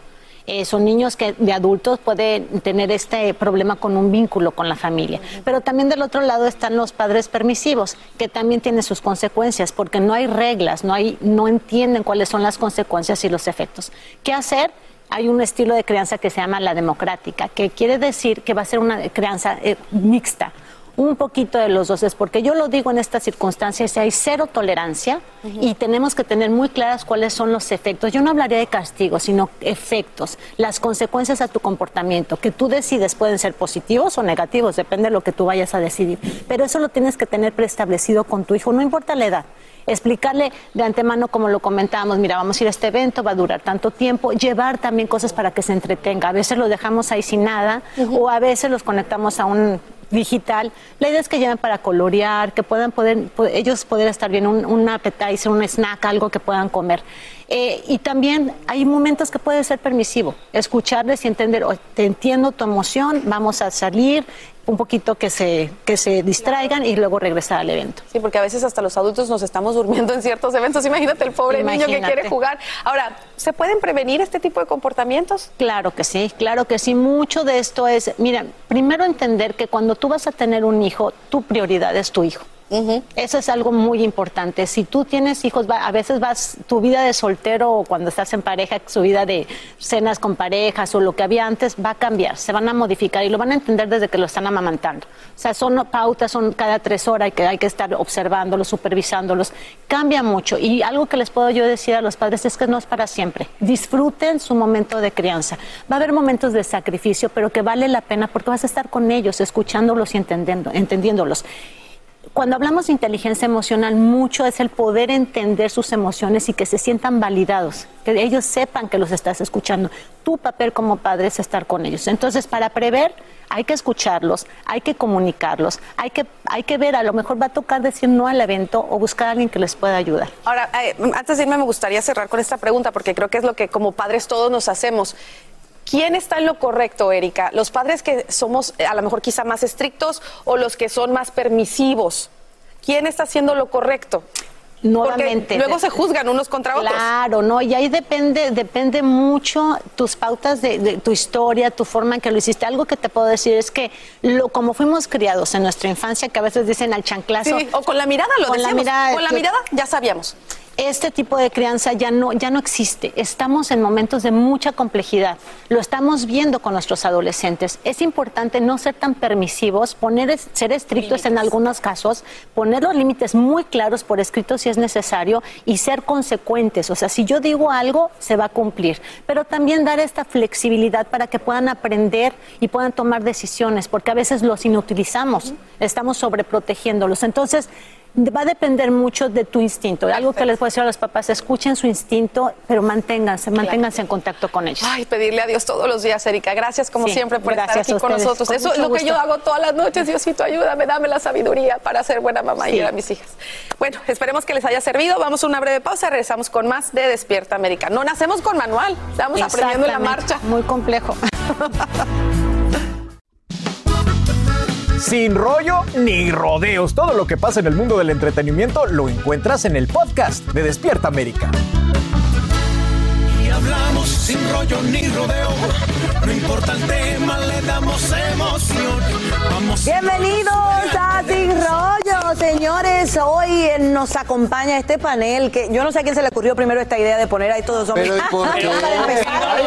Eh, son niños que de adultos pueden tener este problema con un vínculo con la familia. Pero también del otro lado están los padres permisivos, que también tienen sus consecuencias, porque no hay reglas, no, hay, no entienden cuáles son las consecuencias y los efectos. ¿Qué hacer? Hay un estilo de crianza que se llama la democrática, que quiere decir que va a ser una crianza eh, mixta un poquito de los dos, es porque yo lo digo en estas circunstancias, hay cero tolerancia y tenemos que tener muy claras cuáles son los efectos. Yo no hablaría de castigo, sino efectos, las consecuencias a tu comportamiento, que tú decides pueden ser positivos o negativos, depende de lo que tú vayas a decidir, pero eso lo tienes que tener preestablecido con tu hijo, no importa la edad explicarle de antemano, como lo comentábamos, mira, vamos a ir a este evento, va a durar tanto tiempo, llevar también cosas para que se entretenga. A veces lo dejamos ahí sin nada o a veces los conectamos a un digital. La idea es que lleven para colorear, que puedan poder, ellos poder estar bien, un, un appetizer, un snack, algo que puedan comer. Eh, y también hay momentos que puede ser permisivo, escucharles y entender, te entiendo tu emoción, vamos a salir, un poquito que se, que se distraigan y luego regresar al evento. Sí, porque a veces hasta los adultos nos estamos durmiendo en ciertos eventos. Imagínate el pobre niño que quiere jugar. Ahora, ¿se pueden prevenir este tipo de comportamientos? Claro que sí, claro que sí. Mucho de esto es, mira, primero entender que cuando tú vas a tener un hijo, tu prioridad es tu hijo. Eso es algo muy importante. Si tú tienes hijos, a veces vas, tu vida de soltero o cuando estás en pareja, su vida de cenas con parejas o lo que había antes va a cambiar, se van a modificar y lo van a entender desde que lo están amamantando. O sea, son pautas, son cada tres horas que hay que estar observándolos, supervisándolos. Cambia mucho. Y algo que les puedo yo decir a los padres es que no es para siempre. Disfruten su momento de crianza. Va a haber momentos de sacrificio, pero que vale la pena porque vas a estar con ellos, escuchándolos y entendiendo, entendiéndolos cuando hablamos de inteligencia emocional, mucho es el poder entender sus emociones y que se sientan validados, que ellos sepan que los estás escuchando. Tu papel como padre es estar con ellos. Entonces, para prever, hay que escucharlos, hay que comunicarlos, hay que, hay que ver, a lo mejor va a tocar decir no al evento o buscar a alguien que les pueda ayudar. Ahora, eh, antes de irme, me gustaría cerrar con esta pregunta, porque creo que es lo que como padres todos nos hacemos. ¿Quién está en lo correcto, Erika? ¿Los padres que somos eh, a lo mejor quizá más estrictos o los que son más permisivos? ¿Quién está haciendo lo correcto? nuevamente. luego se juzgan unos contra otros. Claro, no, y ahí depende, depende mucho tus pautas de, de tu historia, tu forma en que lo hiciste. Algo que te puedo decir es que lo, como fuimos criados en nuestra infancia, que a veces dicen al chanclazo. Sí, o con la mirada lo con la decíamos. mirada, con la mirada ya sabíamos. Este tipo de crianza ya no, ya no existe. Estamos en momentos de mucha complejidad. Lo estamos viendo con nuestros adolescentes. Es importante no ser tan permisivos, poner, ser estrictos en algunos casos, poner los límites muy claros por escrito si es necesario y ser consecuentes. O sea, si yo digo algo, se va a cumplir. Pero también dar esta flexibilidad para que puedan aprender y puedan tomar decisiones, porque a veces los inutilizamos. Estamos sobreprotegiéndolos. Entonces, Va a depender mucho de tu instinto. Algo que les puedo decir a los papás, escuchen su instinto, pero manténganse, manténganse en contacto con ellos. Ay, pedirle a Dios todos los días, Erika. Gracias como Sí, siempre por estar a aquí con nosotros. Con Eso es lo que yo hago todas las noches. Diosito, ayúdame, dame la sabiduría para ser buena mamá y Sí. ir a mis hijas. Bueno, esperemos que les haya servido. Vamos a una breve pausa. Regresamos con más de Despierta América. No nacemos con manual. Estamos aprendiendo en la marcha. Muy complejo. Sin rollo ni rodeos. Todo lo que pasa en el mundo del entretenimiento lo encuentras en el podcast de Despierta América. Y hablamos sin rollo ni rodeo. No importa el tema, le damos emoción. Vamos Bienvenidos a Sin Rollo, señores. Hoy nos acompaña este panel que yo no sé a quién se le ocurrió primero esta idea de poner ahí todos hombres. Pero, ¿y por qué? Para empezar. Ay,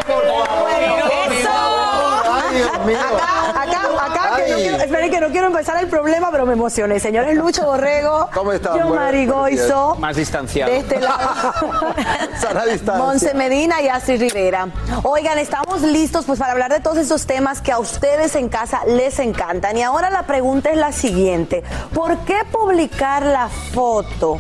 Dios mío. Acá, acá, acá, que no quiero, esperen que no quiero empezar el problema, pero me emocioné. Señores Lucho Borrego, ¿Cómo están? Yo Marigoizo, Más distanciado. de este lado. Sana distancia. Monse Medina y Astrid Rivera. Oigan, estamos listos pues para hablar de todos esos temas que a ustedes en casa les encantan. Y ahora la pregunta es la siguiente. ¿Por qué publicar la foto?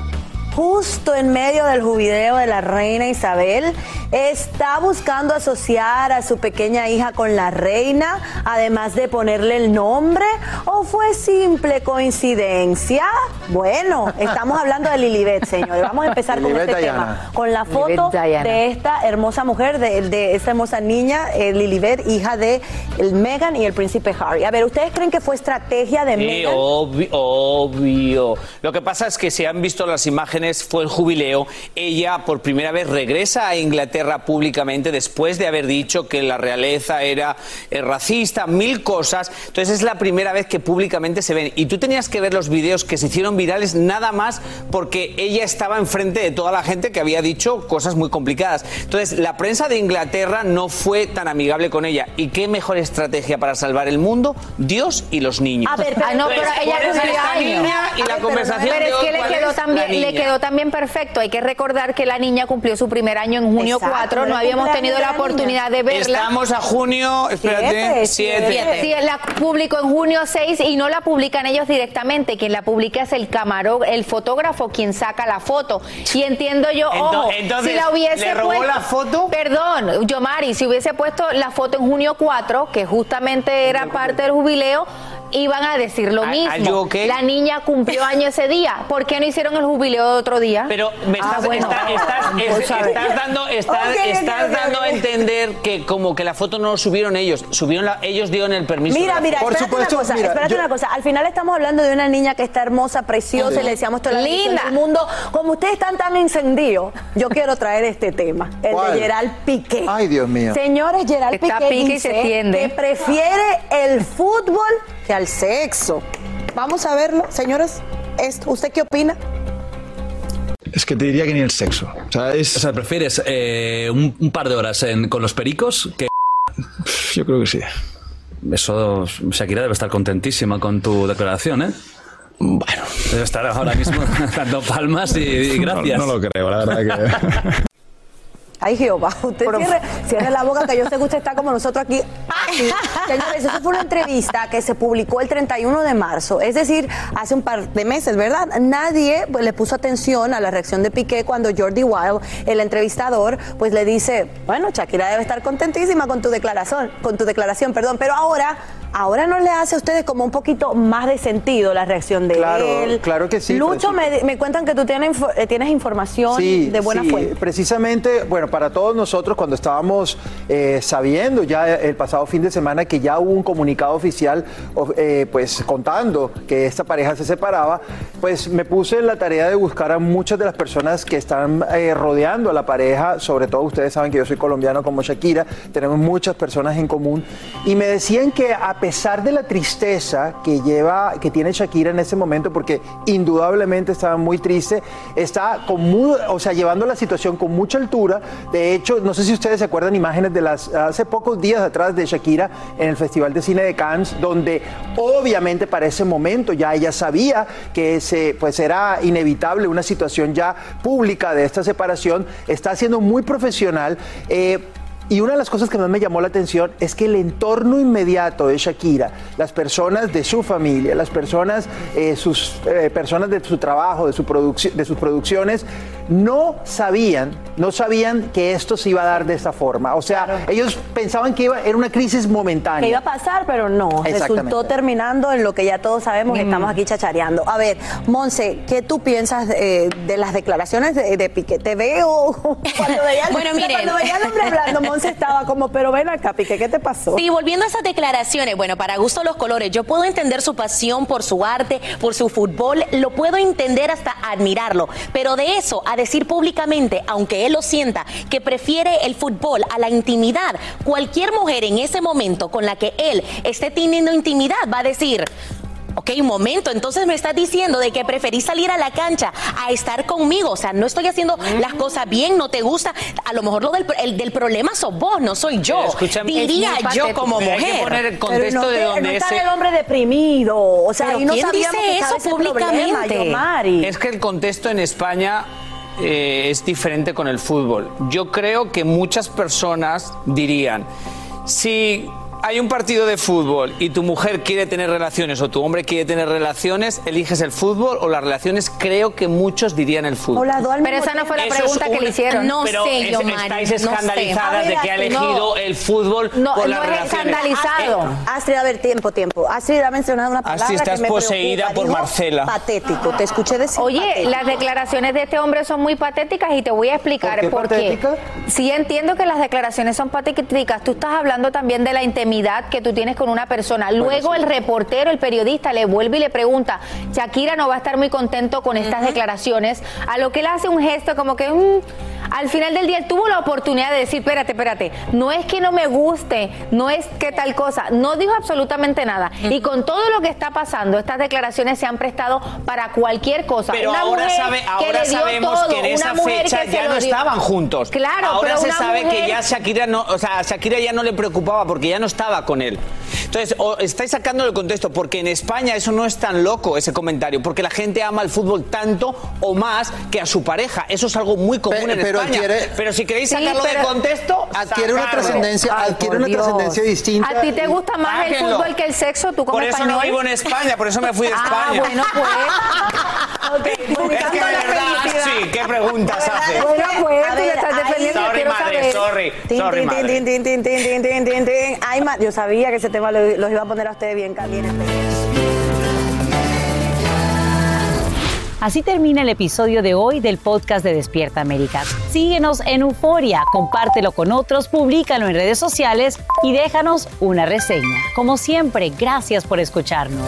Justo en medio del jubileo de la reina Isabel, está buscando asociar a su pequeña hija con la reina, además de ponerle el nombre, o fue simple coincidencia? Bueno, estamos hablando de Lilibet, señores. Vamos a empezar con Lilibet este Diana. tema, con la foto de esta hermosa mujer, de, de esta hermosa niña, eh, Lilibet, hija de el Meghan y el príncipe Harry. A ver, ¿ustedes creen que fue estrategia de Sí, Meghan? obvio, obvio. Lo que pasa es que si han visto las imágenes, fue el jubileo. Ella por primera vez regresa a Inglaterra públicamente después de haber dicho que la realeza era eh, racista, mil cosas. Entonces es la primera vez que públicamente se ven. Y tú tenías que ver los videos que se hicieron virales nada más porque ella estaba enfrente de toda la gente que había dicho cosas muy complicadas. Entonces la prensa de Inglaterra no fue tan amigable con ella. ¿Y qué mejor estrategia para salvar el mundo? Dios y los niños. A ver, pero, Pues, no, pero ella cumplió años. niña y A la ver, conversación Pero de es que le ¿cuál quedó, también, le. Quedó también perfecto. Hay que recordar que la niña cumplió su primer año en junio Exacto, 4. No habíamos tenido la niña. oportunidad de verla. Estamos a junio, espérate, Siete, 7. Sí, la publicó en junio 6 y no la publican ellos directamente. Quien la publica es el camarón, el fotógrafo quien saca la foto. Y entiendo yo, ojo, entonces, si la hubiese ¿le robó puesto- la foto? Perdón, Yomari, si hubiese puesto la foto en junio 4, que justamente era parte del jubileo, iban a decir lo ¿Are- mismo. are you okay? La niña cumplió año ese día. ¿Por qué no hicieron el jubileo de otro día? Pero me Ah, estás, bueno. está- estás- es- Pues, a estás dando, estás, estás dando a entender que como que la foto no lo subieron ellos, subieron la, ellos dieron el permiso. de Mira, mira, foto. espérate una cosa, espérate una cosa. Al final estamos hablando de una niña que está hermosa, preciosa, y le decíamos Linda. bendición del mundo. Como ustedes están tan encendidos, yo quiero traer este tema, el ¿Cuál? de Gerald Piqué. Ay, Dios mío. Señores, Gerald Está Piqué pique y dice se que prefiere el fútbol que al sexo. Vamos a verlo, señores. Esto, ¿Usted qué opina? Es que te diría que ni el sexo. O sea, es... O sea, ¿prefieres eh, un, un par de horas en- con los pericos que...? Yo creo que sí. Eso, Shakira debe estar contentísima con tu declaración, ¿eh? Bueno. Debe estar ahora mismo dando palmas y, y gracias. No, no lo creo, la verdad que... Ay, Jehová, usted cierre, cierre la boca que yo sé que usted está como nosotros aquí. Así. Señores, eso fue una entrevista que se publicó el 31 de marzo, es decir, hace un par de meses, ¿verdad? Nadie pues, le puso atención a la reacción de Piqué cuando Jordi Wild, el entrevistador, pues le dice, bueno, Shakira debe estar contentísima con tu declaración, con tu declaración, perdón, pero ahora ahora no le hace a ustedes como un poquito más de sentido la reacción de Claro, él. claro que sí, Lucho, me, me cuentan que tú tienes, eh, tienes información Sí, de buena sí, fuente. Precisamente, bueno, para todos nosotros cuando estábamos eh, sabiendo ya el pasado fin de semana que ya hubo un comunicado oficial, eh, pues contando que esta pareja se separaba, pues me puse en la tarea de buscar a muchas de las personas que están eh, rodeando a la pareja, sobre todo ustedes saben que yo soy colombiano como Shakira, tenemos muchas personas en común, y me decían que a pesar de la tristeza que lleva, que tiene Shakira en ese momento, porque indudablemente estaba muy triste, está con o sea, llevando la situación con mucha altura. De hecho, no sé si ustedes se acuerdan imágenes de las hace pocos días atrás de Shakira en el Festival de Cine de Cannes, donde obviamente para ese momento ya ella sabía que se, pues era inevitable una situación ya pública de esta separación. Está siendo muy profesional. eh, y una de las cosas que más me llamó la atención es que el entorno inmediato de Shakira, las personas de su familia, las personas, eh, sus eh, personas de su trabajo, de, su produc- de sus producciones, no sabían, no sabían que esto se iba a dar de esta forma. O sea, ellos pensaban que iba, era una crisis momentánea. Que iba a pasar, pero no. Resultó terminando en lo que ya todos sabemos que estamos aquí chachareando. A ver, Monse, ¿qué tú piensas de las declaraciones de, de Piqué? Te veo cuando veía, Bueno, cuando veía al hombre hablando, Monse estaba como, pero ven acá, Piqué, ¿qué te pasó? Sí, volviendo a esas declaraciones, bueno, para gusto los colores, yo puedo entender su pasión por su arte, por su fútbol, lo puedo entender hasta admirarlo, pero de eso a decir públicamente, aunque él lo sienta, que prefiere el fútbol a la intimidad, cualquier mujer en ese momento con la que él esté teniendo intimidad va a decir... Ok, un momento, entonces me estás diciendo de que preferís salir a la cancha a estar conmigo, o sea, no estoy haciendo las cosas bien, no te gusta, a lo mejor lo del, el del problema sos vos, no soy yo, Pero escúchame, diría yo como hay que mujer. poner el contexto no de te- donde no está ese- el hombre deprimido. O sea, Pero ahí no ¿quién dice que eso problema, públicamente? Es que el contexto en España eh, es diferente con el fútbol. Yo creo que muchas personas dirían, si hay un partido de fútbol y tu mujer quiere tener relaciones o tu hombre quiere tener relaciones, eliges el fútbol o las relaciones, creo que muchos dirían el fútbol. Pero esa no fue la pregunta es que le hicieron. No pero sé, es- yo, Mari, estáis no sé. escandalizadas de que ha elegido no. el fútbol No, por no las es relaciones. escandalizado. Astrid, a ver, tiempo, tiempo. Astrid ha mencionado una palabra Astrid, estás que me poseída preocupa. por Marcela. Patético, te escuché decir Oye, patético. las declaraciones de este hombre son muy patéticas y te voy a explicar ¿Por por qué? Sí entiendo que las declaraciones son patéticas. Tú estás hablando también de la intimidad que tú tienes con una persona. Luego el reportero, el periodista le vuelve y le pregunta, Shakira no va a estar muy contento con estas declaraciones, a lo que él hace un gesto como que... mm, al final del día él tuvo la oportunidad de decir, espérate, espérate, no es que no me guste, no es que tal cosa, no dijo absolutamente nada. Y con todo lo que está pasando, estas declaraciones se han prestado para cualquier cosa. Pero Una ahora, mujer sabe, ahora sabemos todo, que en esa fecha ya no estaban juntos. Claro, ahora pero se sabe que ya Shakira no, o sea, a Shakira ya no le preocupaba porque ya no estaba con él. Entonces, o estáis sacando el contexto porque en España eso no es tan loco ese comentario, porque la gente ama el fútbol tanto o más que a su pareja. Eso es algo muy común Pe- en pero España. adquiere- pero si queréis Sí, sacarlo pero de contexto, adquiere una trascendencia- Ay, adquiere una trascendencia distinta. ¿A ti te gusta más el Sáquenlo. fútbol que el sexo? ¿Tú como Por eso no español? vivo en España, por eso me fui de España. Ah, bueno, pues. Es que de verdad, sí, qué preguntas hace. Bueno, pues, tú le estás defendiendo. Sorry, quiero madre, saber. sorry, sorry, tin, madre. tin, tin, tin, tin, tin, tin, tin, tin. Ay, yo sabía que ese tema lo- los iba a poner a ustedes bien calientes. Así termina el episodio de hoy del podcast de Despierta América. Síguenos en Euforia, compártelo con otros, públicalo en redes sociales y déjanos una reseña. Como siempre, gracias por escucharnos.